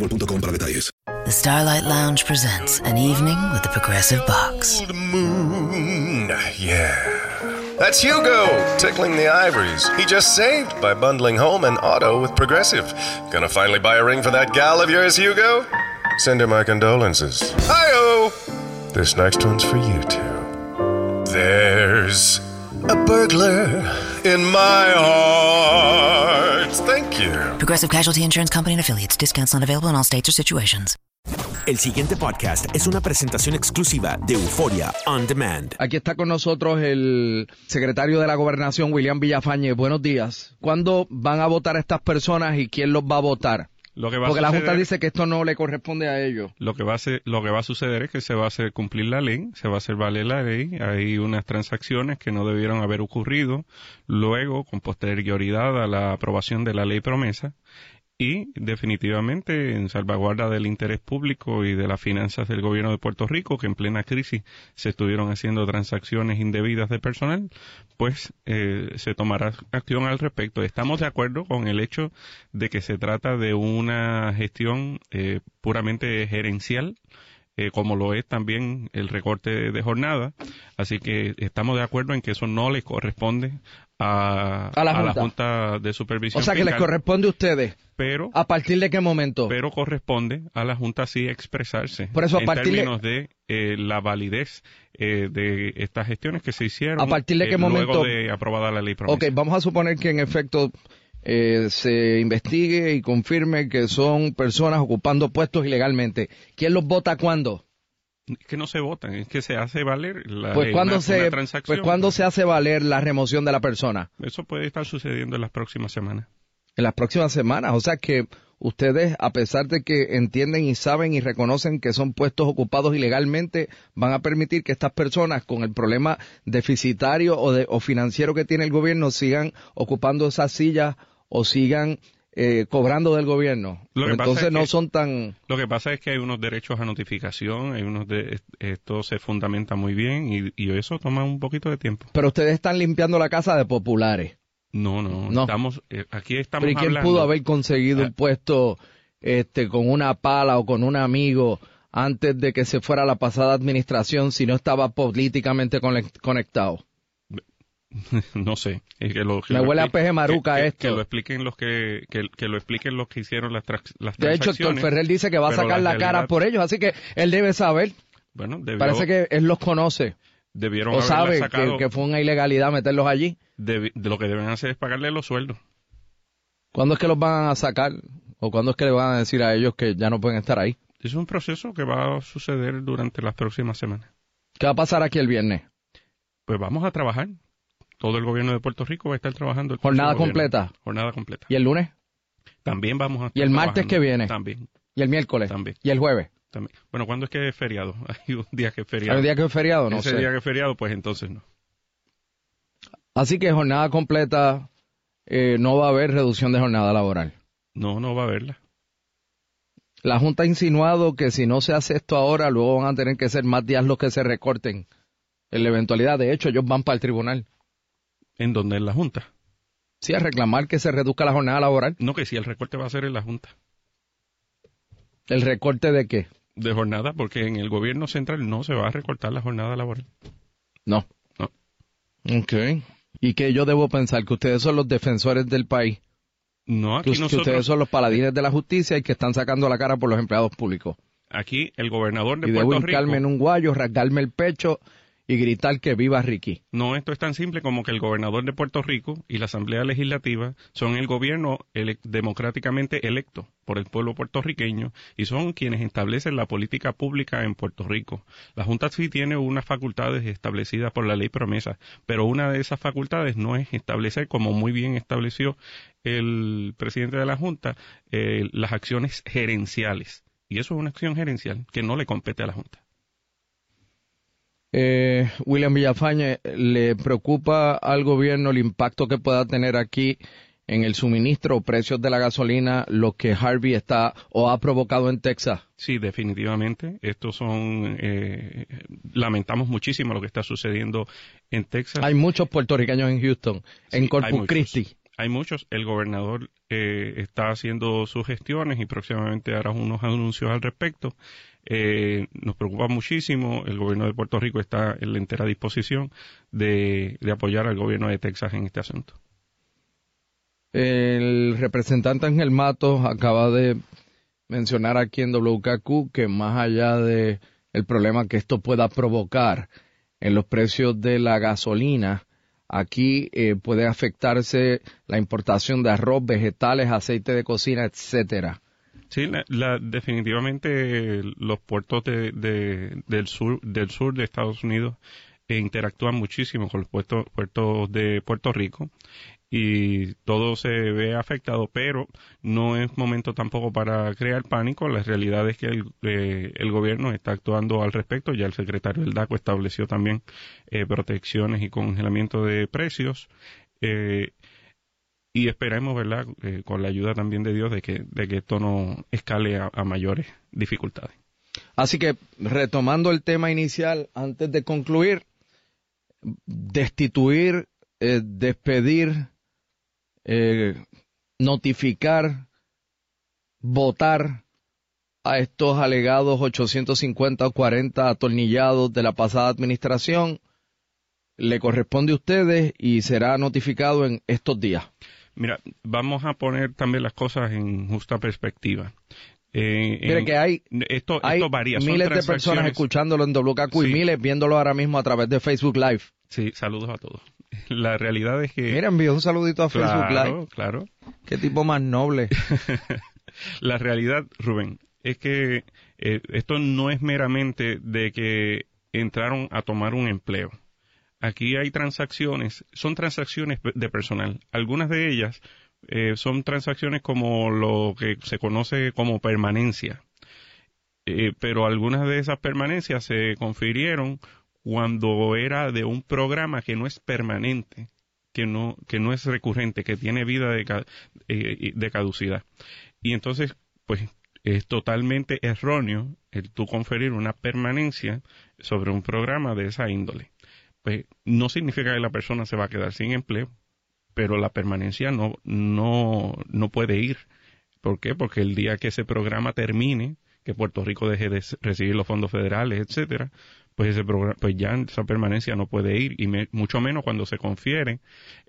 boostmobile.com para detalles. The Starlight Lounge presents an evening with the Progressive Box. Old moon, yeah. That's Hugo, tickling the ivories. He just saved by bundling home and auto with Progressive. Gonna finally buy a ring for that gal of yours, Hugo? Send her my condolences. Hi-oh! This next one's for you two. There's a burglar in my heart. Thank you. Progressive Casualty Insurance Company and affiliates. Discounts not available in all states or situations. El siguiente podcast es una presentación exclusiva de Euforia On Demand. Aquí está con nosotros el secretario de la Gobernación, William Villafañe. Buenos días. ¿Cuándo van a votar estas personas y quién los va a votar? Lo que va a Porque la Junta dice que esto no le corresponde a ellos. Lo que va a ser- lo que va a suceder es que se va a hacer cumplir la ley, se va a hacer valer la ley. Hay unas transacciones que no debieron haber ocurrido. Luego, con posterioridad a la aprobación de la ley promesa. Y definitivamente en salvaguarda del interés público y de las finanzas del gobierno de Puerto Rico, que en plena crisis se estuvieron haciendo transacciones indebidas de personal, pues eh, se tomará acción al respecto. Estamos de acuerdo con el hecho de que se trata de una gestión eh, puramente gerencial, eh, como lo es también el recorte de jornada. Así que estamos de acuerdo en que eso no le corresponde a, A la Junta. Junta de Supervisión O sea que les corresponde a ustedes. Pero, ¿A partir de qué momento? pero corresponde a la Junta sí expresarse Por eso, a en partir de- términos de, eh, la validez eh, de estas gestiones que se hicieron ¿A partir de eh, qué luego momento? de aprobada la ley promesa. Ok, vamos a suponer que en efecto eh, se investigue y confirme que son personas ocupando puestos ilegalmente. ¿Quién los vota cuándo? Es que no se votan, es que se hace valer la, Pues cuando una- se, una transacción. pues cuando se hace valer la remoción de la persona Eso puede estar sucediendo en las próximas semanas. en las próximas semanas. O sea que ustedes, a pesar de que entienden y saben y reconocen que son puestos ocupados ilegalmente, van a permitir que estas personas con el problema deficitario o, de, o financiero que tiene el gobierno sigan ocupando esas sillas o sigan eh, cobrando del gobierno. Lo que Pero pasa entonces es no que- son tan... Lo que pasa es que hay unos derechos a notificación, hay unos de, esto se fundamenta muy bien y, y eso toma un poquito de tiempo. Pero ustedes están limpiando la casa de populares. No, no, No. estamos, eh, aquí estamos Pero ¿y quién hablando. pudo haber conseguido Ah. un puesto este, con una pala o con un amigo antes de que se fuera la pasada administración si no estaba políticamente conec- conectado? no sé. es que lo- que Me lo huele a expli- peje maruca que, esto. Que lo expliquen los que, que, lo expliquen los que hicieron las, trax- las De hecho, Héctor transacciones. Ferrer dice que va a sacar la, cara por ellos, así que él debe saber. Bueno, debió- Parece que él los conoce debieron o sabe sacado. que, fue una ilegalidad meterlos allí. de lo que deben hacer es pagarle los sueldos. ¿Cuándo es que los van a sacar? ¿O cuándo es que le van a decir a ellos que ya no pueden estar ahí? Es un proceso que va a suceder durante las próximas semanas. ¿Qué va a pasar aquí el viernes? Pues vamos a trabajar. Todo el gobierno de Puerto Rico va a estar trabajando. el ¿Jornada completa? Jornada completa. ¿Y el lunes? También vamos a estar ¿Y el martes que viene? También. ¿Y el miércoles? También. ¿Y el jueves? También. Bueno, ¿cuándo es que es feriado? Hay un día que es feriado. ¿Hay un día que es feriado? No Ese sé. día que es feriado, pues entonces no. Así que jornada completa, eh, no va a haber reducción de jornada laboral. No, no va a haberla. La Junta ha insinuado que si no se hace esto ahora, luego van a tener que ser más días los que se recorten en la eventualidad. De hecho, ellos van para el tribunal. ¿En dónde? En la Junta. Sí, a reclamar que se reduzca la jornada laboral. No, que si el recorte va a ser en la Junta. ¿El recorte de qué? De jornada, porque en el gobierno central no se va a recortar la jornada laboral. No. No. Ok. ¿Y que yo debo pensar? ¿Que ustedes son los defensores del país? No, ¿Que, aquí que nosotros... ustedes son los paladines de la justicia y que están sacando la cara por los empleados públicos? Aquí el gobernador de y debo Rico... hincarme en un guayo, rasgarme el pecho y gritar que viva Ricky. No, esto es tan simple como que el gobernador de Puerto Rico y la Asamblea Legislativa son el gobierno democráticamente electo por el pueblo puertorriqueño y son quienes establecen la política pública en Puerto Rico. La Junta sí tiene unas facultades establecidas por la ley promesa, pero una de esas facultades no es establecer, como muy bien estableció el presidente de la Junta, eh, las acciones gerenciales. Y eso es una acción gerencial que no le compete a la Junta. Eh, William Villafañe, ¿le preocupa al gobierno el impacto que pueda tener aquí en el suministro o precios de la gasolina lo que Harvey está o ha provocado en Texas? Sí, definitivamente. Estos son, eh, lamentamos muchísimo lo que está sucediendo en Texas. Hay muchos puertorriqueños en Houston, Sí, en Corpus. Christi. Hay muchos. El gobernador eh, está haciendo sus gestiones y próximamente hará unos anuncios al respecto. Eh, nos preocupa muchísimo. El gobierno de Puerto Rico está en la entera disposición de, apoyar al gobierno de Texas en este asunto. El representante Ángel Matos acaba de mencionar aquí en WKQ que más allá de el problema que esto pueda provocar en los precios de la gasolina, aquí eh, puede afectarse la importación de arroz, vegetales, aceite de cocina, etcétera. Sí, la, la- definitivamente los puertos de, de- del sur del sur de Estados Unidos interactúan muchísimo con los puertos, puertos de Puerto Rico y todo se ve afectado, pero no es momento tampoco para crear pánico. La realidad es que el, eh, el gobierno está actuando al respecto. Ya el secretario del DACO estableció también eh, protecciones y congelamiento de precios. Eh, y esperemos, ¿verdad?, eh, con la ayuda también de Dios, de que, de que esto no escale a, mayores dificultades. Así que, retomando el tema inicial, antes de concluir, destituir, eh, despedir, eh, notificar, votar a estos alegados 850 o 40 atornillados de la pasada administración, le corresponde a ustedes y será notificado en estos días. Mira, vamos a poner también las cosas en justa perspectiva. Eh, Mire en- que hay, esto, hay esto varía. Son miles de personas escuchándolo en WKQ y Sí. miles viéndolo ahora mismo a través de Facebook Live. Sí, saludos a todos. La realidad es que... Mira, envió un saludito a Facebook Live. claro. Qué tipo más noble. La realidad, Rubén, es que eh, esto no es meramente de que entraron a tomar un empleo. Aquí hay transacciones, son transacciones de personal. Algunas de ellas eh, son transacciones como lo que se conoce como permanencia. Eh, pero algunas de esas permanencias se confirieron cuando era de un programa que no es permanente, que no, es recurrente, que tiene vida de, eh, de caducidad. Y entonces, pues, es totalmente erróneo el tú conferir una permanencia sobre un programa de esa índole. Pues no significa que la persona se va a quedar sin empleo, pero la permanencia no, no, no puede ir. ¿Por qué? Porque el día que ese programa termine, que Puerto Rico deje de recibir los fondos federales, etcétera, pues ese programa, pues ya esa permanencia no puede ir y me- mucho menos cuando se confiere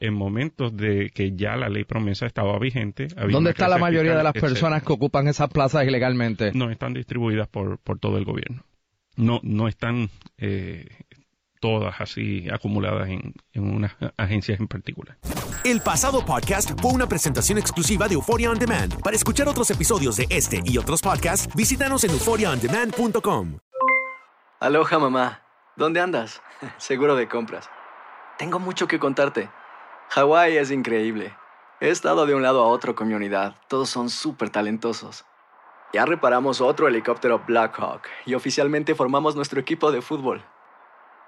en momentos de que ya la ley promesa estaba vigente. había ¿Dónde está la mayoría de las etcétera. personas que ocupan esas plazas ilegalmente? No están distribuidas por, por todo el gobierno. No, no están eh, todas así acumuladas en, en unas agencias en particular. El pasado podcast fue una presentación exclusiva de Euphoria On Demand. Para escuchar otros episodios de este y otros podcasts, visítanos en euphoriaondemand.com. Aloha mamá, ¿dónde andas? Seguro de compras. Tengo mucho que contarte. Hawái es increíble. He estado de un lado a otro con mi unidad. Todos son súper talentosos. Ya reparamos otro helicóptero Blackhawk y oficialmente formamos nuestro equipo de fútbol.